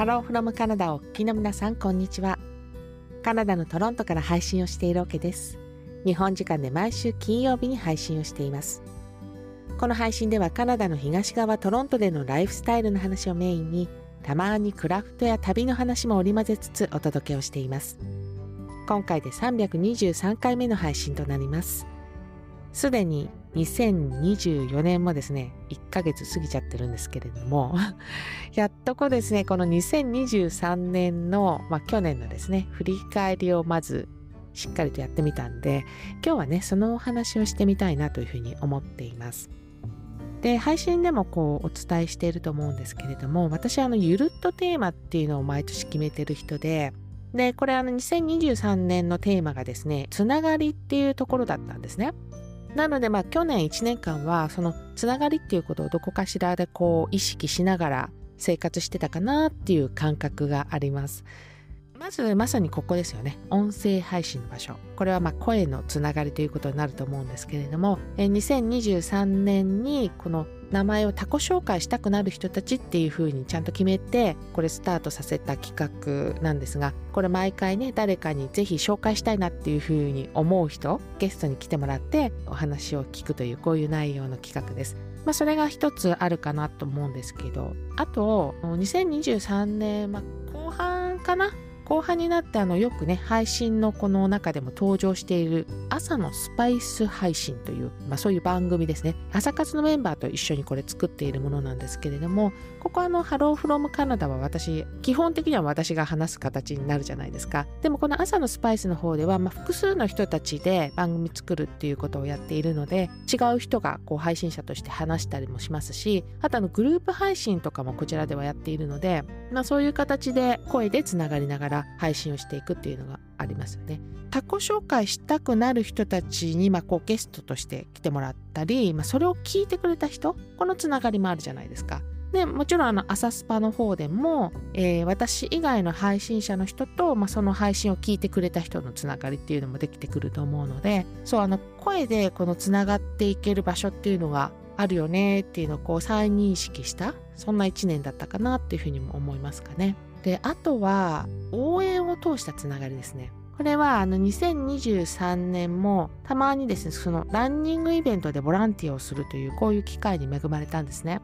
ハローフロムカナダをお聞きの皆さんこんにちは。カナダのトロントから配信をしているわけです。日本時間で毎週金曜日に配信をしています。この配信ではカナダの東側トロントでのライフスタイルの話をメインにたまにクラフトや旅の話も織り交ぜつつお届けをしています。今回で323回目の配信となります。すでに2024年もですね、1ヶ月過ぎちゃってるんですけれども、やっとこですね、この2023年の、まあ、去年のですね、振り返りをまずしっかりとやってみたんで、今日はね、そのお話をしてみたいなというふうに思っています。で、配信でもこうお伝えしていると思うんですけれども、私あの、ゆるっとテーマっていうのを毎年決めてる人で、で、これあの2023年のテーマがですね、つながりっていうところだったんですね。なのでまあ去年1年間はそのつながりっていうことをどこかしらでこう意識しながら生活してたかなっていう感覚があります。まずまさにここですよね。音声配信の場所。これはま声のつながりということになると思うんですけれども、2023年にこの名前を他己紹介したくなる人たちっていう風にちゃんと決めてこれスタートさせた企画なんですがこれ毎回ね誰かにぜひ紹介したいなっていう風に思う人ゲストに来てもらってお話を聞くというこういう内容の企画です。まあそれが一つあるかなと思うんですけどあと2023年、まあ、後半かな？後半になってあのよくね配信のこの中でも登場している朝のスパイス配信という、まあ、そういう番組ですね。朝活のメンバーと一緒にこれ作っているものなんですけれどもここあのハローフロムカナダは私基本的には私が話す形になるじゃないですか。でもこの朝のスパイスの方では、まあ、複数の人たちで番組作るっていうことをやっているので違う人がこう配信者として話したりもしますしあとあのグループ配信とかもこちらではやっているので、まあ、そういう形で声でつながりながら配信をしていくっていうのがありますよね。他己紹介したくなる人たちに、まあ、こうゲストとして来てもらったり、まあ、それを聞いてくれた人このつながりもあるじゃないですか。でもちろんあの朝スパの方でも、えー、私以外の配信者の人と、まあ、その配信を聞いてくれた人のつながりっていうのもできてくると思うのでそうあの声でこのつながっていける場所っていうのがあるよねっていうのをこう再認識したそんな一年だったかなっていうふうにも思いますかね。であとは応援を通したつながりですね。これはあの2023年もたまにですねそのランニングイベントでボランティアをするというこういう機会に恵まれたんですね。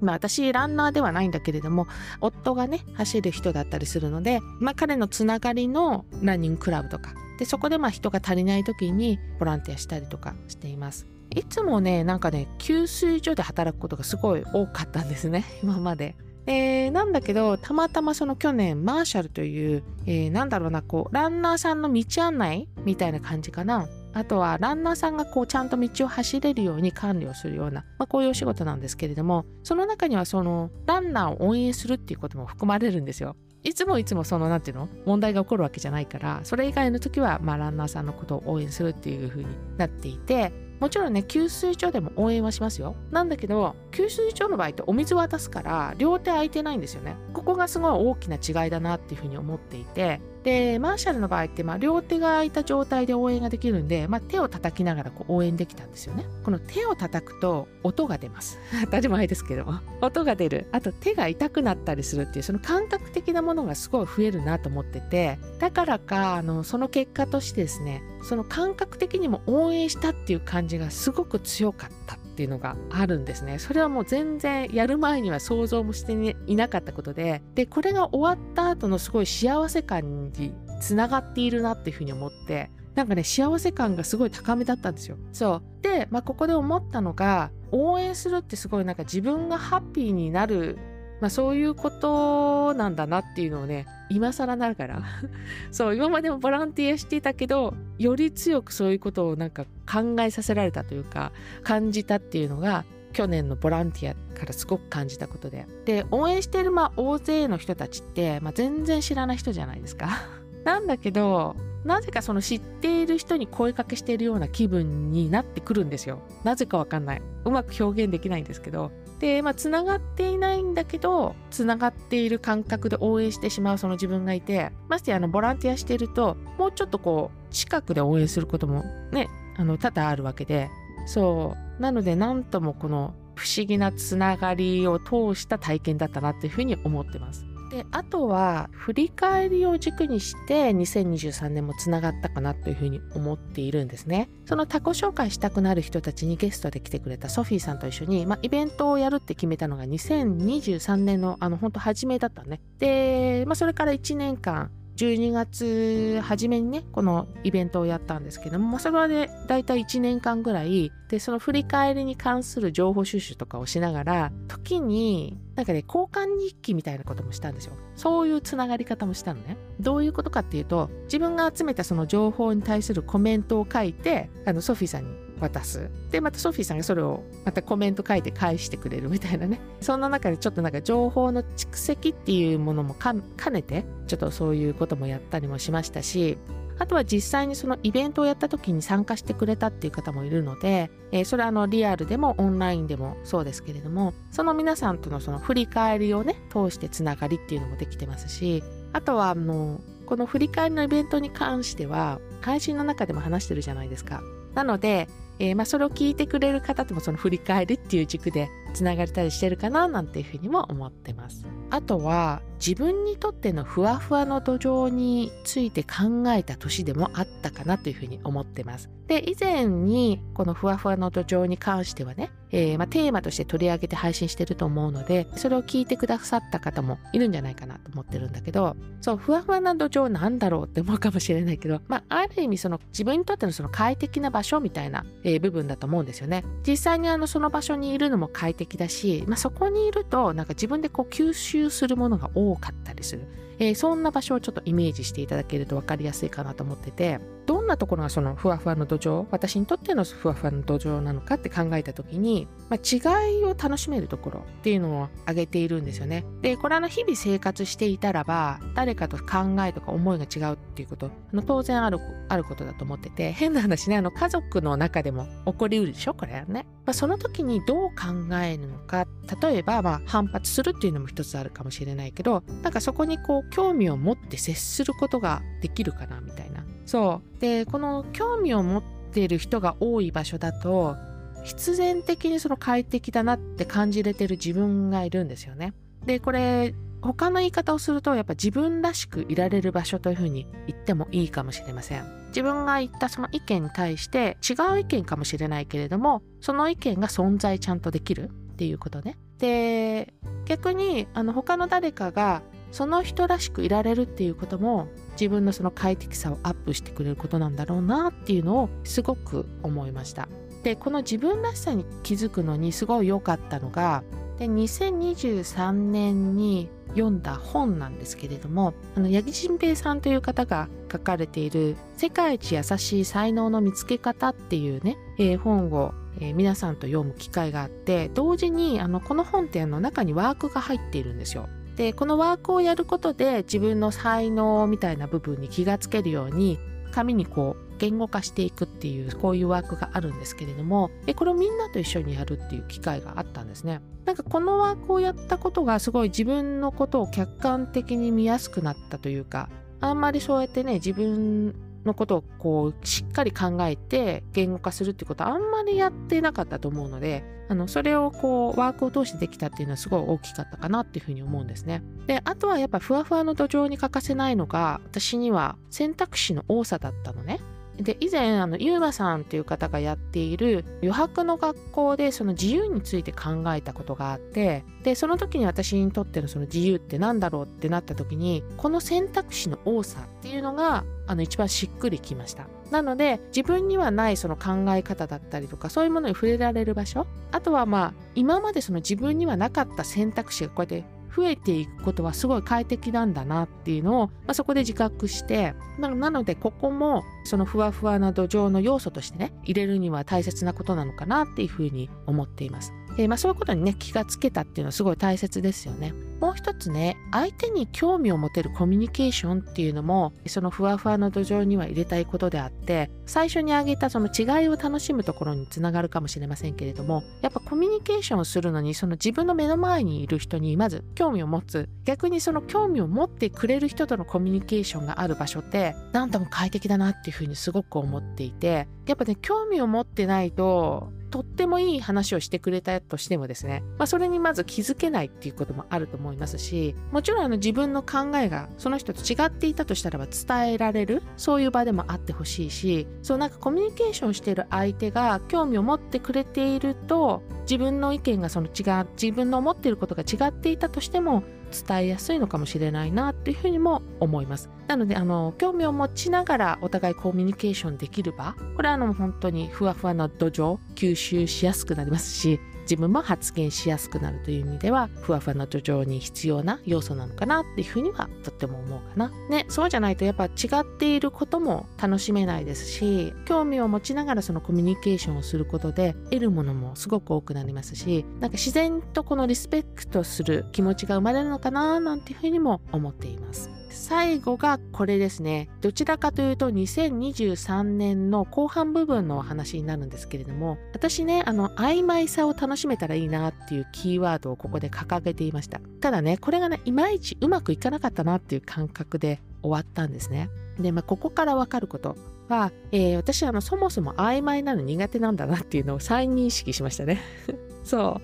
まあ私ランナーではないんだけれども夫がね走る人だったりするので、まあ、彼のつながりのランニングクラブとかでそこでまあ人が足りない時にボランティアしたりとかしています。いつもねなんかね給水所で働くことがすごい多かったんですね 今まで。えー、なんだけど、たまたまその去年、マーシャルという、えー、なんだろうな、こう、ランナーさんの道案内みたいな感じかな。あとは、ランナーさんがこう、ちゃんと道を走れるように管理をするような、まあ、こういうお仕事なんですけれども、その中には、その、ランナーを応援するっていうことも含まれるんですよ。いつもいつもその、なんていうの？問題が起こるわけじゃないから、それ以外の時は、まあ、ランナーさんのことを応援するっていう風になっていて、もちろんね、給水所でも応援はしますよ。なんだけど、給水所の場合ってお水渡すから、両手空いてないんですよね。ここがすごい大きな違いだなっていうふうに思っていて、で、マーシャルの場合って、まあ、両手が空いた状態で応援ができるんで、まあ、手を叩きながらこう応援できたんですよね。この手を叩くと音が出ます。当たり前ですけども。音が出る。あと手が痛くなったりするっていう、その感覚的なものがすごい増えるなと思ってて、だからか、あの、その結果としてですね、その感覚的にも応援したっていう感じがすごく強かったっていうのがあるんですね。それはもう全然やる前には想像もしていなかったことで、で、これが終わった後のすごい幸せ感につながっているなっていうふうに思って、なんかね、幸せ感がすごい高めだったんですよ。そう。で、まあ、ここで思ったのが、応援するってすごいなんか自分がハッピーになるまあそういうことなんだなっていうのをね、今更なるから。そう、今までもボランティアしてたけど、より強くそういうことをなんか考えさせられたというか、感じたっていうのが、去年のボランティアからすごく感じたことで。で、応援してるまあ大勢の人たちって、まあ全然知らない人じゃないですか。なんだけど、なぜかその知っている人に声かけしているような気分になってくるんですよ。なぜかわかんない。うまく表現できないんですけど。で、まあ、繋がっていないんだけど、つながっている感覚で応援してしまうその自分がいて、ましてあの、ボランティアしてると、もうちょっとこう、近くで応援することもね、あの、多々あるわけで、そう。なので、なんともこの不思議なつながりを通した体験だったなっていうふうに思ってます。であとは振り返りを軸にして2023年もつながったかなというふうに思っているんですね。その他己紹介したくなる人たちにゲストで来てくれたソフィーさんと一緒に、まあ、イベントをやるって決めたのが2023年のあの本当初めだったね。で、まあ、それから1年間12月初めにねこのイベントをやったんですけども、まあ、それはね大体1年間ぐらいでその振り返りに関する情報収集とかをしながら時になんかね交換日記みたいなこともしたんですよそういうつながり方もしたのねどういうことかっていうと自分が集めたその情報に対するコメントを書いてあのソフィーさんに渡す。で、またソフィーさんがそれをまたコメント書いて返してくれるみたいなね。そんな中でちょっとなんか情報の蓄積っていうものも兼ねて、ちょっとそういうこともやったりもしましたし、あとは実際にそのイベントをやった時に参加してくれたっていう方もいるので、えー、それはあのリアルでもオンラインでもそうですけれども、その皆さんとのその振り返りをね、通してつながりっていうのもできてますし、あとはあの、この振り返りのイベントに関しては、配信の中でも話してるじゃないですか。なので、えー、まあ、それを聞いてくれる方ともその振り返りっていう軸でつながれたりしてるかななんていうふうにも思ってます。あとは自分にとってのふわふわの土壌について考えた年でもあったかなというふうに思ってます。で、以前にこのふわふわの土壌に関してはね、えー、まあ、テーマとして取り上げて配信してると思うので、それを聞いてくださった方もいるんじゃないかなと思ってるんだけど、そう、ふわふわな土壌なんだろうって思うかもしれないけど、まあ、ある意味その自分にとってのその快適な場所みたいな、えー、部分だと思うんですよね。実際にあのその場所にいるのも快的だし、まあ、そこにいるとなんか自分でこう吸収するものが多かったりする。えー、そんな場所をちょっとイメージしていただけると分かりやすいかなと思っててどんなところがそのふわふわの土壌私にとってのふわふわの土壌なのかって考えた時に、まあ、違いを楽しめるところっていうのを挙げているんですよね。でこれは日々生活していたらば誰かと考えとか思いが違うっていうことあの当然あるあることだと思ってて変な話ねあの家族の中でも起こりうるでしょこれはね。まあ、その時にどう考えるのか例えばまあ反発するっていうのも一つあるかもしれないけどなんかそこにこう興味を持って接することができるかなみたいな。そう。で、この興味を持っている人が多い場所だと、必然的にその快適だなって感じれてる自分がいるんですよね。で、これ、他の言い方をすると、やっぱ自分らしくいられる場所というふうに言ってもいいかもしれません。自分が言ったその意見に対して違う意見かもしれないけれども、その意見が存在ちゃんとできるっていうことね。で、逆に、あの、他の誰かがその人らしくいられるっていうことも自分のその快適さをアップしてくれることなんだろうなっていうのをすごく思いました。でこの自分らしさに気づくのにすごい良かったのがで2023年に読んだ本なんですけれどもあの八木真平さんという方が書かれている「世界一優しい才能の見つけ方」っていうね、えー、本を、えー、皆さんと読む機会があって同時にあのこの本ってあの中にワークが入っているんですよ。でこのワークをやることで自分の才能みたいな部分に気がつけるように紙にこう言語化していくっていうこういうワークがあるんですけれどもでこれをみんなと一緒にやるっていう機会があったんですね。なんかこのワークをやったことがすごい自分のことを客観的に見やすくなったというかあんまりそうやってね自分のことをこうしっかり考えて言語化するってことはあんまりやってなかったと思うのであのそれをこうワークを通してできたっていうのはすごい大きかったかなっていうふうに思うんですね。であとはやっぱふわふわの土壌に欠かせないのが私には選択肢の多さだったのね。で以前あのゆうまさんっていう方がやっている余白の学校でその自由について考えたことがあってでその時に私にとってのその自由って何だろうってなった時にこの選択肢の多さっていうのがあの一番しっくりきました。なので自分にはないその考え方だったりとかそういうものに触れられる場所あとはまあ今までその自分にはなかった選択肢がこうやって増えていくことはすごい快適なんだなっていうのを、まあ、そこで自覚してなのでここもそのふわふわな土壌の要素としてね入れるには大切なことなのかなっていうふうに思っています。まあ、そういうことにね気がつけたっていうのはすごい大切ですよね。もう一つね相手に興味を持てるコミュニケーションっていうのもそのふわふわの土壌には入れたいことであって最初に挙げたその違いを楽しむところにつながるかもしれませんけれどもやっぱコミュニケーションをするのにその自分の目の前にいる人にまず興味を持つ。逆にその興味を持ってくれる人とのコミュニケーションがある場所って何とも快適だなっていうふうにすごく思っていてやっぱね興味を持ってないととってもいい話をしてくれたとしてもですね、まあ、それにまず気づけないっていうこともあると思いますしもちろんあの自分の考えがその人と違っていたとしたらば伝えられるそういう場でもあってほしいしそうなんかコミュニケーションしている相手が興味を持ってくれていると自分の意見がその違う自分の思っていることが違っていたとしても伝えやすいのかもしれないなっていうふうにも思います。なのであの興味を持ちながらお互いコミュニケーションできる場これはあの本当にふわふわな土壌吸収しやすくなりますし自分も発言しやすくなるという意味ではふわふわな土壌に必要な要素なのかなっていうふうにはとっても思うかな。ねそうじゃないとやっぱ違っていることも楽しめないですし興味を持ちながらそのコミュニケーションをすることで得るものもすごく多くなりますしなんか自然とこのリスペクトする気持ちが生まれるのかななんていうふうにも思っています。最後がこれですね。どちらかというと2023年の後半部分のお話になるんですけれども、私ね、あの、曖昧さを楽しめたらいいなっていうキーワードをここで掲げていました。ただね、これがね、いまいちうまくいかなかったなっていう感覚で終わったんですね。で、まあ、ここからわかることは、えー、私あの、そもそも曖昧なの苦手なんだなっていうのを再認識しましたね。そ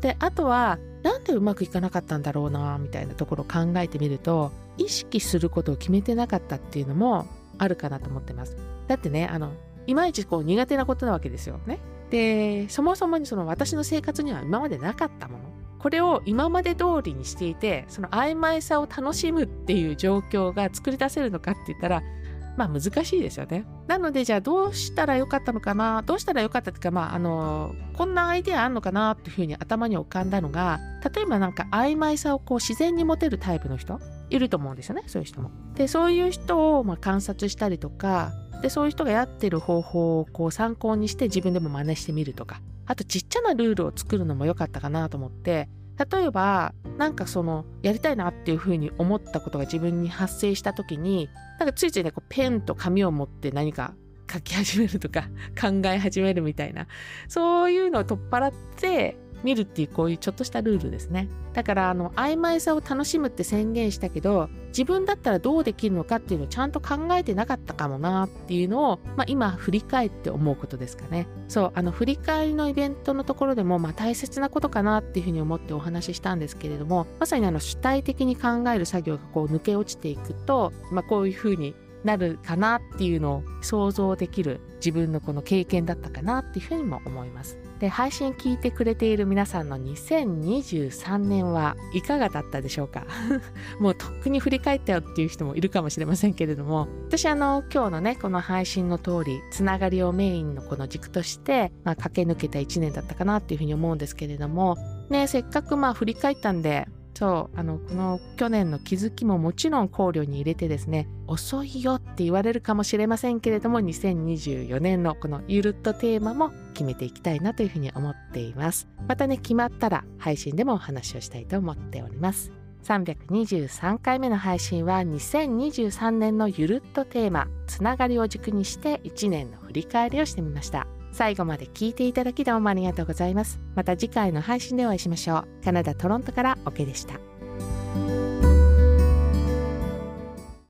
う。で、あとは、なんでうまくいかなかったんだろうなみたいなところを考えてみると意識することを決めてなかったっていうのもあるかなと思ってます。だってねあのいまいちこう苦手なことなわけですよね。でそもそもにその私の生活には今までなかったものこれを今まで通りにしていてその曖昧さを楽しむっていう状況が作り出せるのかって言ったらまあ難しいですよね。なのでじゃあどうしたらよかったのかな？どうしたらよかったっていうかまああのこんなアイデアあんのかなっていうふうに頭に浮かんだのが例えばなんか曖昧さをこう自然に持てるタイプの人いると思うんですよねそういう人も。でそういう人をま観察したりとかでそういう人がやってる方法をこう参考にして自分でも真似してみるとか。あとちっちゃなルールを作るのも良かったかなと思って。例えばなんかそのやりたいなっていうふうに思ったことが自分に発生した時になんかついついねこうペンと紙を持って何か書き始めるとか考え始めるみたいな。そういうのを取っ払って見るっていうこういうちょっとしたルールですね。だからあの曖昧さを楽しむって宣言したけど自分だったらどうできるのかっていうのをちゃんと考えてなかったかもなっていうのを、まあ、今振り返って思うことですかね。そうあの振り返りのイベントのところでも、まあ、大切なことかなっていうふうに思ってお話ししたんですけれどもまさにあの主体的に考える作業がこう抜け落ちていくと、まあ、こういうふうになるかなっていうのを想像できる自分のこの経験だったかなっていうふうにも思います。で配信聞いてくれている皆さんの2023年はいかがだったでしょうか？もうとっくに振り返ったよっていう人もいるかもしれませんけれども。私あの今日のねこの配信の通りつながりをメインのこの軸として、まあ、駆け抜けた1年だったかなっていうふうに思うんですけれども。ねせっかくまあ振り返ったんでそうあのこの去年の気づきももちろん考慮に入れてですね遅いよって言われるかもしれませんけれども2024年のこのゆるっとテーマも決めていきたいなというふうに思っています。またね決まったら配信でもお話をしたいと思っております。323回目の配信は2023年のゆるっとテーマつながりを軸にして1年の振り返りをしてみました。最後まで聞いていただきどうもありがとうございます。また次回の配信でお会いしましょう。カナダ・トロントからオケでした。